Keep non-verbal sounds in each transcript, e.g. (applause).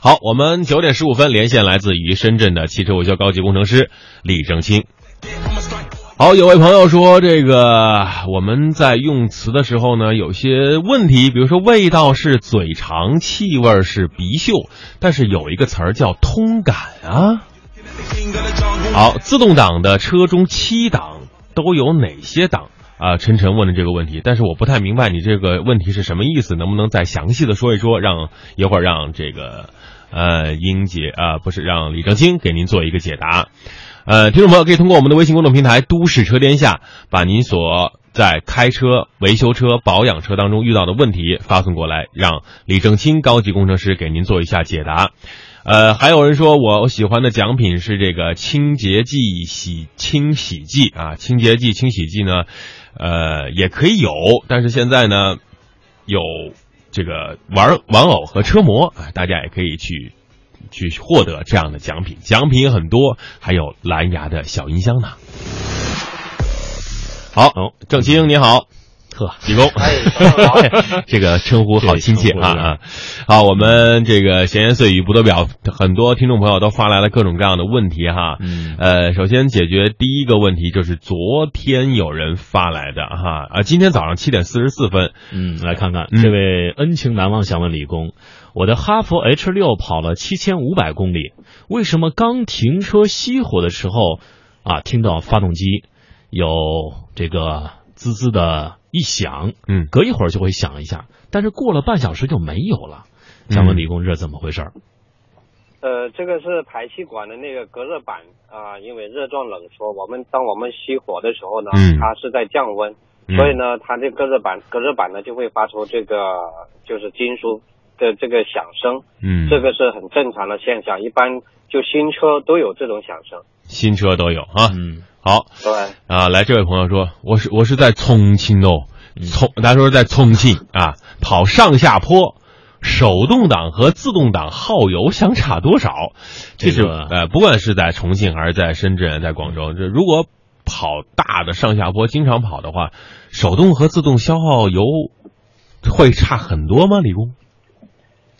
好，我们九点十五分连线来自于深圳的汽车维修高级工程师李正清。好，有位朋友说，这个我们在用词的时候呢，有些问题，比如说味道是嘴长，气味是鼻嗅，但是有一个词儿叫通感啊。好，自动挡的车中七档都有哪些档啊？晨晨问的这个问题，但是我不太明白你这个问题是什么意思，能不能再详细的说一说？让一会儿让这个呃英姐啊，不是让李正清给您做一个解答。呃，听众朋友可以通过我们的微信公众平台“都市车天下”，把您所在开车、维修车、保养车当中遇到的问题发送过来，让李正清高级工程师给您做一下解答。呃，还有人说我喜欢的奖品是这个清洁剂洗清洗剂啊，清洁剂、清洗剂呢，呃，也可以有，但是现在呢，有这个玩玩偶和车模啊，大家也可以去。去获得这样的奖品，奖品很多，还有蓝牙的小音箱呢。好，郑清你好，呵，李工，(laughs) 这个称呼好亲切啊啊！好，我们这个闲言碎语不得表，很多听众朋友都发来了各种各样的问题哈。嗯，呃，首先解决第一个问题就是昨天有人发来的哈啊，今天早上七点四十四分，嗯，来看看这位恩情难忘想问李工。我的哈弗 H 六跑了七千五百公里，为什么刚停车熄火的时候，啊，听到发动机有这个滋滋的一响，嗯，隔一会儿就会响一下，但是过了半小时就没有了。想问李工这怎么回事？呃，这个是排气管的那个隔热板啊，因为热胀冷缩，我们当我们熄火的时候呢，它是在降温，所以呢，它这隔热板隔热板呢就会发出这个就是金属。的这个响声，嗯，这个是很正常的现象，一般就新车都有这种响声，新车都有啊，嗯，好，对，啊，来，这位朋友说，我是我是在重庆哦，重，他说在重庆啊，跑上下坡，手动挡和自动挡耗油相差多少？这是呃，不管是在重庆还是在深圳，在广州，这如果跑大的上下坡，经常跑的话，手动和自动消耗油会差很多吗？李工？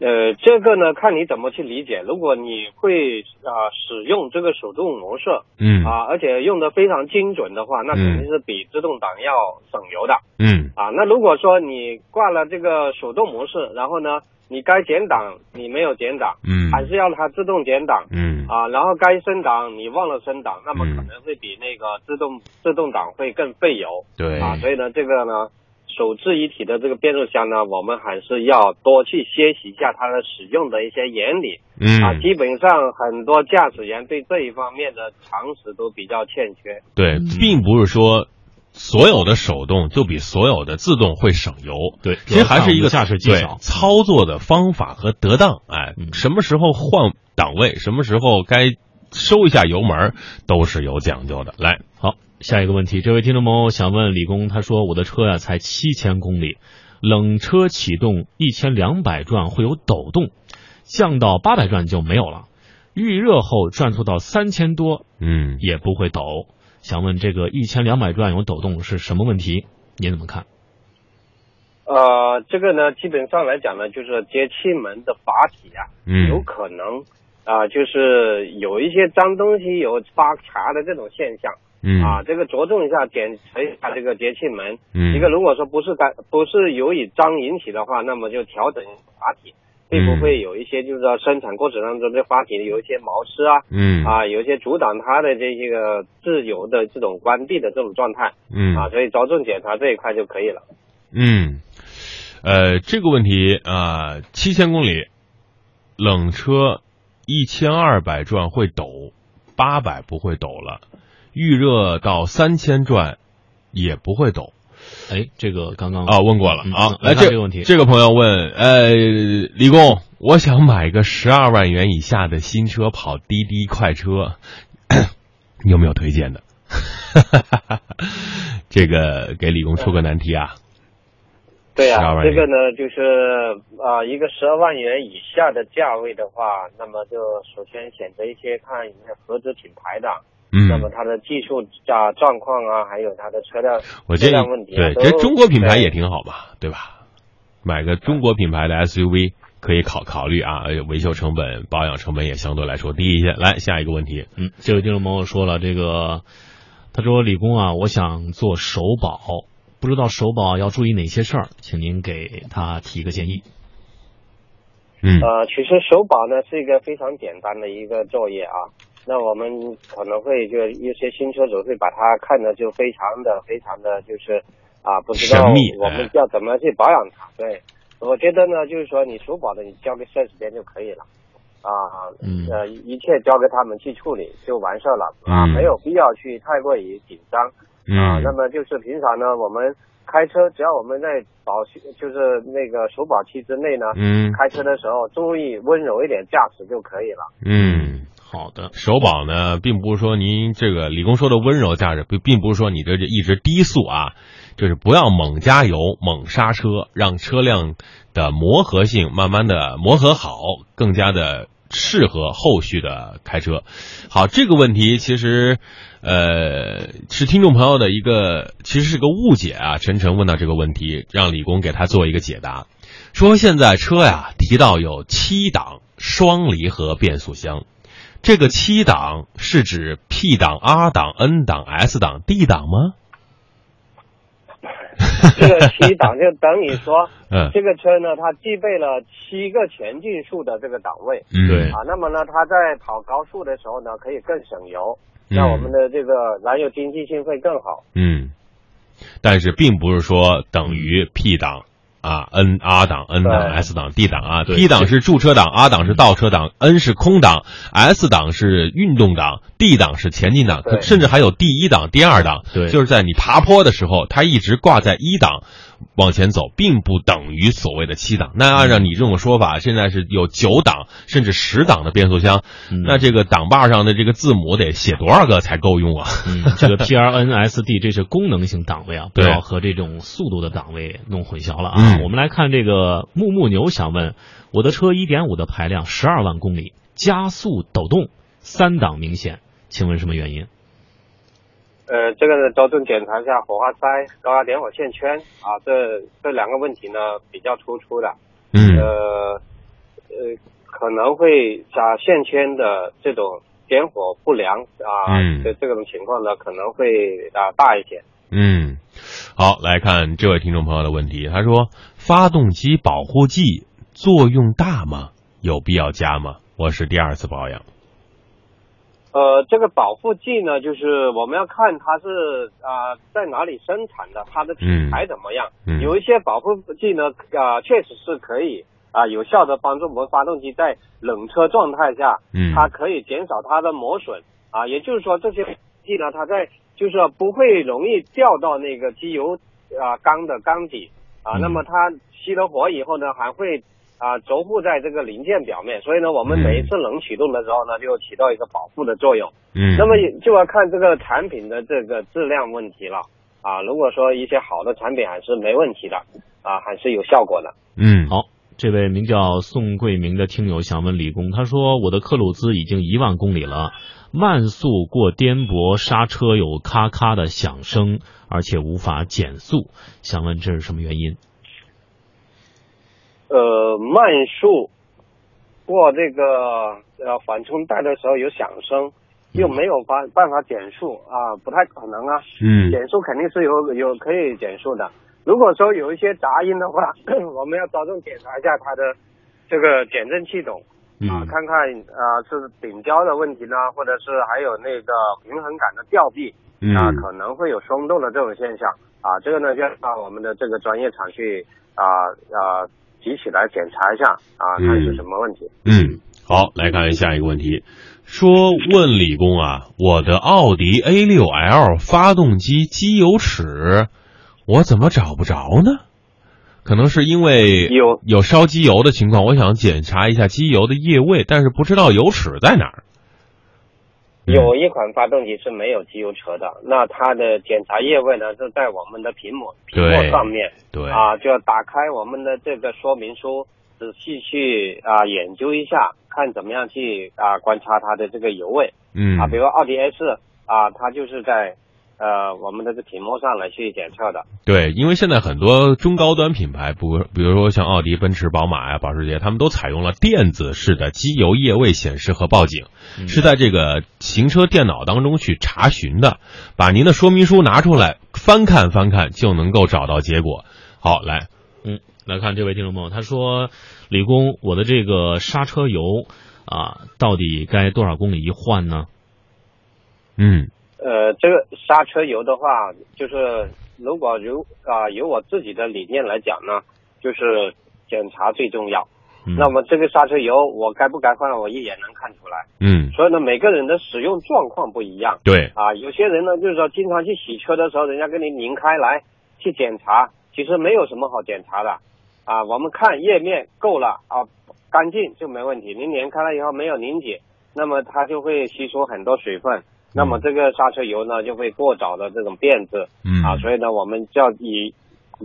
呃，这个呢，看你怎么去理解。如果你会啊使用这个手动模式，嗯啊，而且用的非常精准的话，那肯定是比自动挡要省油的，嗯啊。那如果说你挂了这个手动模式，然后呢，你该减档你没有减档，嗯，还是要它自动减档，嗯啊，然后该升档你忘了升档，那么可能会比那个自动自动挡会更费油，对啊，所以呢，这个呢。手自一体的这个变速箱呢，我们还是要多去学习一下它的使用的一些原理。嗯啊，基本上很多驾驶员对这一方面的常识都比较欠缺。对，并不是说所有的手动就比所有的自动会省油。对，其实还是一个驾驶技巧、操作的方法和得当。哎，什么时候换档位，什么时候该收一下油门，都是有讲究的。来，好。下一个问题，这位听众朋友想问李工，他说我的车呀才七千公里，冷车启动一千两百转会有抖动，降到八百转就没有了，预热后转速到三千多，嗯，也不会抖。想问这个一千两百转有抖动是什么问题？您怎么看？呃，这个呢，基本上来讲呢，就是节气门的阀体啊，嗯，有可能啊，就是有一些脏东西有发卡的这种现象。嗯啊，这个着重一下检查一下这个节气门。嗯，一个如果说不是干不是由于脏引起的话，那么就调整阀体，会不会有一些就是说生产过程当中这阀体有一些毛丝啊？嗯啊，有一些阻挡它的这些个自由的这种关闭的这种状态。嗯啊，所以着重检查这一块就可以了。嗯，呃，这个问题啊，七千公里冷车一千二百转会抖，八百不会抖了。预热到三千转也不会抖，哎，这个刚刚啊问过了啊，来这个问题，这个朋友问，呃，李工，我想买个十二万元以下的新车跑滴滴快车，你 (coughs) 有没有推荐的？(laughs) 这个给李工出个难题啊。对呀、啊，这个呢就是啊、呃，一个十二万元以下的价位的话，那么就首先选择一些看一些合资品牌的。嗯，那么它的技术啊状况啊，还有它的车辆我建议车辆问题、啊，对，其实中国品牌也挺好嘛，对吧？买个中国品牌的 SUV，可以考考虑啊，维修成本、保养成本也相对来说低一些。来下一个问题，嗯，这位听众朋友说了，这个他说李工啊，我想做首保，不知道首保要注意哪些事儿，请您给他提个建议。嗯，呃，其实首保呢是一个非常简单的一个作业啊，那我们可能会就一些新车主会把它看的就非常的非常的就是啊，不知道我们要怎么去保养它，对。我觉得呢，就是说你首保的，你交给四 S 店就可以了，啊，呃，一切交给他们去处理就完事儿了，啊，没有必要去太过于紧张，啊，那么就是平常呢，我们开车只要我们在保就是那个首保期之内呢，嗯，开车的时候注意温柔一点驾驶就可以了。嗯，好的，首保呢，并不是说您这个李工说的温柔驾驶，并并不是说你这一直低速啊。就是不要猛加油、猛刹车，让车辆的磨合性慢慢的磨合好，更加的适合后续的开车。好，这个问题其实，呃，是听众朋友的一个，其实是个误解啊。晨晨问到这个问题，让李工给他做一个解答，说现在车呀提到有七档双离合变速箱，这个七档是指 P 档、R 档、N 档、S 档、D 档吗？(laughs) 这个七档就等于说，嗯这个车呢，它具备了七个前进数的这个档位，嗯对啊，那么呢，它在跑高速的时候呢，可以更省油，让我们的这个燃油经济性会更好。嗯，但是并不是说等于 P 档。啊，N R 档、N 档、S 档、D 档啊，P 档是驻车档，R 档是倒车档，N 是空档，S 档是运动档，D 档是前进档，甚至还有第一档、第二档，就是在你爬坡的时候，它一直挂在一档。往前走，并不等于所谓的七档。那按照你这种说法，现在是有九档甚至十档的变速箱，那这个档把上的这个字母得写多少个才够用啊？嗯，这个 P R N S D 这是功能性档位啊，不要和这种速度的档位弄混淆了啊。我们来看这个木木牛想问，我的车一点五的排量，十二万公里，加速抖动，三档明显，请问什么原因？呃，这个呢，着重检查一下火花塞、高压点火线圈啊，这这两个问题呢比较突出的。嗯。呃呃，可能会加线圈的这种点火不良啊，这这种情况呢可能会啊大一些。嗯，好，来看这位听众朋友的问题，他说：发动机保护剂作用大吗？有必要加吗？我是第二次保养。呃，这个保护剂呢，就是我们要看它是啊在哪里生产的，它的品牌怎么样。嗯。有一些保护剂呢，啊，确实是可以啊有效的帮助我们发动机在冷车状态下，嗯，它可以减少它的磨损啊。也就是说，这些剂呢，它在就是说不会容易掉到那个机油啊缸的缸底啊。那么它熄了火以后呢，还会。啊，轴附在这个零件表面，所以呢，我们每一次冷启动的时候呢，就起到一个保护的作用。嗯，那么就要看这个产品的这个质量问题了。啊，如果说一些好的产品还是没问题的，啊，还是有效果的。嗯，好，这位名叫宋桂明的听友想问李工，他说我的克鲁兹已经一万公里了，慢速过颠簸，刹车有咔咔的响声，而且无法减速，想问这是什么原因？呃，慢速过这个呃缓冲带的时候有响声，又没有办办法减速啊，不太可能啊。嗯。减速肯定是有有可以减速的。如果说有一些杂音的话，(clears throat) 我们要着重检查一下它的这个减震系统啊，看看啊是顶胶的问题呢，或者是还有那个平衡杆的吊臂啊可能会有松动的这种现象啊，这个呢就要到我们的这个专业厂去啊啊。提起来检查一下啊，看是什么问题。嗯，好，来看下一个问题，说问李工啊，我的奥迪 A 六 L 发动机机油尺，我怎么找不着呢？可能是因为有有烧机油的情况，我想检查一下机油的液位，但是不知道油尺在哪儿。有一款发动机是没有机油车的，那它的检查液位呢，是在我们的屏幕屏幕上面。对啊，就要打开我们的这个说明书，仔细去啊研究一下，看怎么样去啊观察它的这个油位。嗯。啊，比如奥迪 A 四啊，它就是在呃我们的这屏幕上来去检测的。对，因为现在很多中高端品牌，不比如说像奥迪、奔驰、宝马呀、保时捷，他们都采用了电子式的机油液位显示和报警，是在这个行车电脑当中去查询的，把您的说明书拿出来翻看翻看就能够找到结果。好，来，嗯，来看这位听众朋友，他说：“李工，我的这个刹车油啊，到底该多少公里一换呢？”嗯。呃，这个刹车油的话，就是如果如啊由我自己的理念来讲呢，就是检查最重要。那么这个刹车油我该不该换，我一眼能看出来。嗯。所以呢，每个人的使用状况不一样。对。啊，有些人呢，就是说经常去洗车的时候，人家给你拧开来去检查，其实没有什么好检查的。啊，我们看页面够了啊，干净就没问题。您拧开了以后没有凝结，那么它就会吸收很多水分。那么这个刹车油呢，就会过早的这种变质，嗯啊，所以呢，我们就要以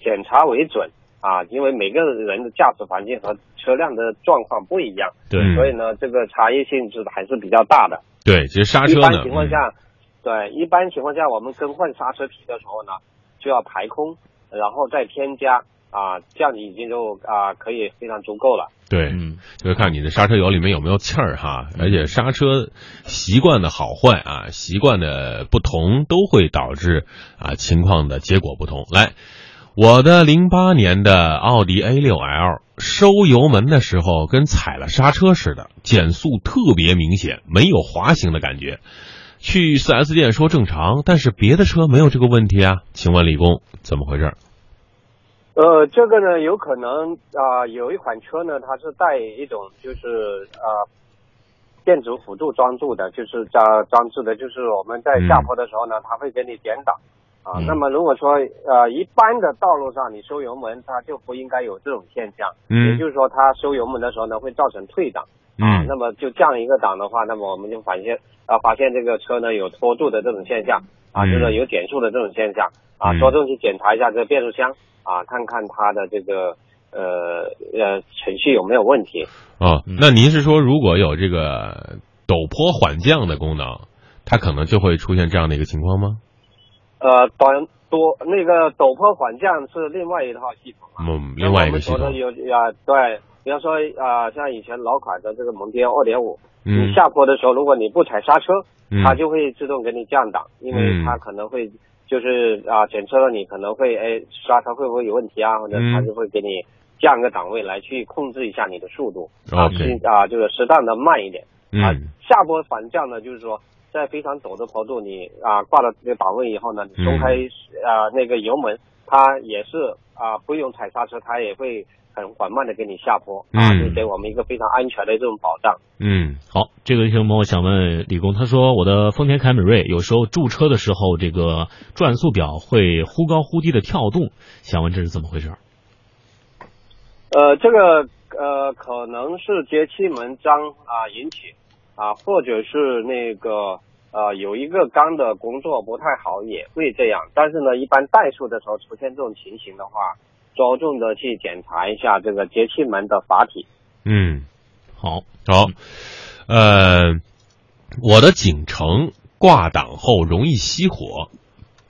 检查为准啊，因为每个人的驾驶环境和车辆的状况不一样，对，所以呢，这个差异性是还是比较大的。对，其实刹车一般情况下，对，一般情况下我们更换刹车皮的时候呢，就要排空，然后再添加。啊，这样你已经就啊可以非常足够了。对，就是看你的刹车油里面有没有气儿哈，而且刹车习惯的好坏啊，习惯的不同都会导致啊情况的结果不同。来，我的零八年的奥迪 A 六 L 收油门的时候跟踩了刹车似的，减速特别明显，没有滑行的感觉。去 4S 店说正常，但是别的车没有这个问题啊？请问李工怎么回事？呃，这个呢，有可能啊，有一款车呢，它是带一种就是啊，电子辅助装置的，就是装装置的，就是我们在下坡的时候呢，它会给你点档啊。那么如果说呃一般的道路上你收油门，它就不应该有这种现象。嗯。也就是说，它收油门的时候呢，会造成退档。嗯。那么就降一个档的话，那么我们就发现啊，发现这个车呢有拖住的这种现象啊，就是有减速的这种现象啊，着重去检查一下这个变速箱。啊，看看它的这个呃呃程序有没有问题哦。那您是说，如果有这个陡坡缓降的功能，它可能就会出现这样的一个情况吗？呃，短多那个陡坡缓降是另外一套系统啊。嗯，另外一个系统。有啊，对，比方说啊，像以前老款的这个蒙迪欧二点五，你下坡的时候，如果你不踩刹车，它就会自动给你降档，因为它可能会。就是啊，检测到你可能会哎刹车会不会有问题啊，或者它就会给你降个档位来去控制一下你的速度啊，啊就是适当的慢一点。啊。下坡缓降呢，就是说在非常陡的坡度，你啊挂了这个档位以后呢，你松开啊那个油门，它也是啊不用踩刹车，它也会。很缓慢的给你下坡啊，就给我们一个非常安全的这种保障。嗯，好，这个听众朋友想问李工，他说我的丰田凯美瑞有时候驻车的时候，这个转速表会忽高忽低的跳动，想问这是怎么回事？呃，这个呃可能是节气门脏啊引起啊，或者是那个呃有一个缸的工作不太好也会这样，但是呢，一般怠速的时候出现这种情形的话。着重的去检查一下这个节气门的阀体。嗯，好，好，呃，我的景程挂档后容易熄火，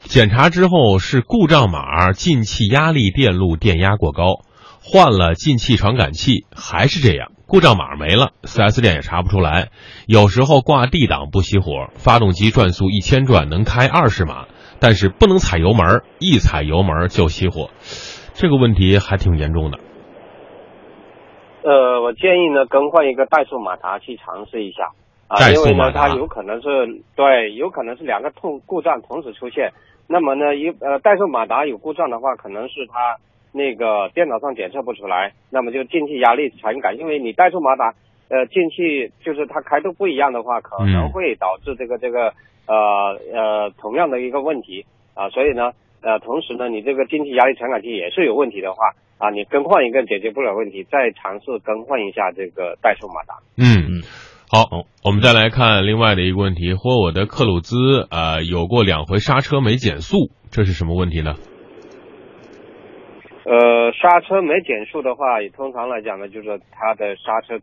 检查之后是故障码进气压力电路电压过高，换了进气传感器还是这样，故障码没了，4S 店也查不出来。有时候挂 D 档不熄火，发动机转速一千转能开二十码，但是不能踩油门，一踩油门就熄火。这个问题还挺严重的。呃，我建议呢，更换一个怠速马达去尝试一下啊，因为呢，它有可能是对，有可能是两个痛故障同时出现。那么呢，一呃怠速马达有故障的话，可能是它那个电脑上检测不出来，那么就进气压力传感，因为你怠速马达呃进气就是它开度不一样的话，可能会导致这个这个呃呃同样的一个问题啊，所以呢。呃，同时呢，你这个进气压力传感器也是有问题的话啊，你更换一个解决不了问题，再尝试更换一下这个怠速马达。嗯嗯，好，我们再来看另外的一个问题，或我的克鲁兹呃有过两回刹车没减速，这是什么问题呢？呃，刹车没减速的话，也通常来讲呢，就是它的刹车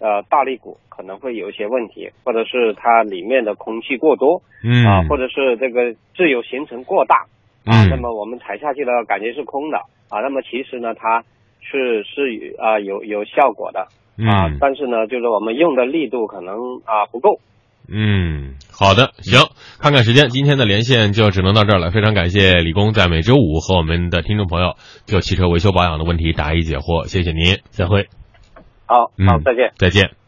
呃大力鼓可能会有一些问题，或者是它里面的空气过多，嗯。啊，或者是这个自由行程过大，啊，那么我们踩下去的感觉是空的，啊，那么其实呢，它是是啊有有效果的，啊，但是呢，就是我们用的力度可能啊不够。嗯，好的，行，看看时间，今天的连线就只能到这儿了。非常感谢李工在每周五和我们的听众朋友就汽车维修保养的问题答疑解惑，谢谢您，再会。好，好，再见，再见。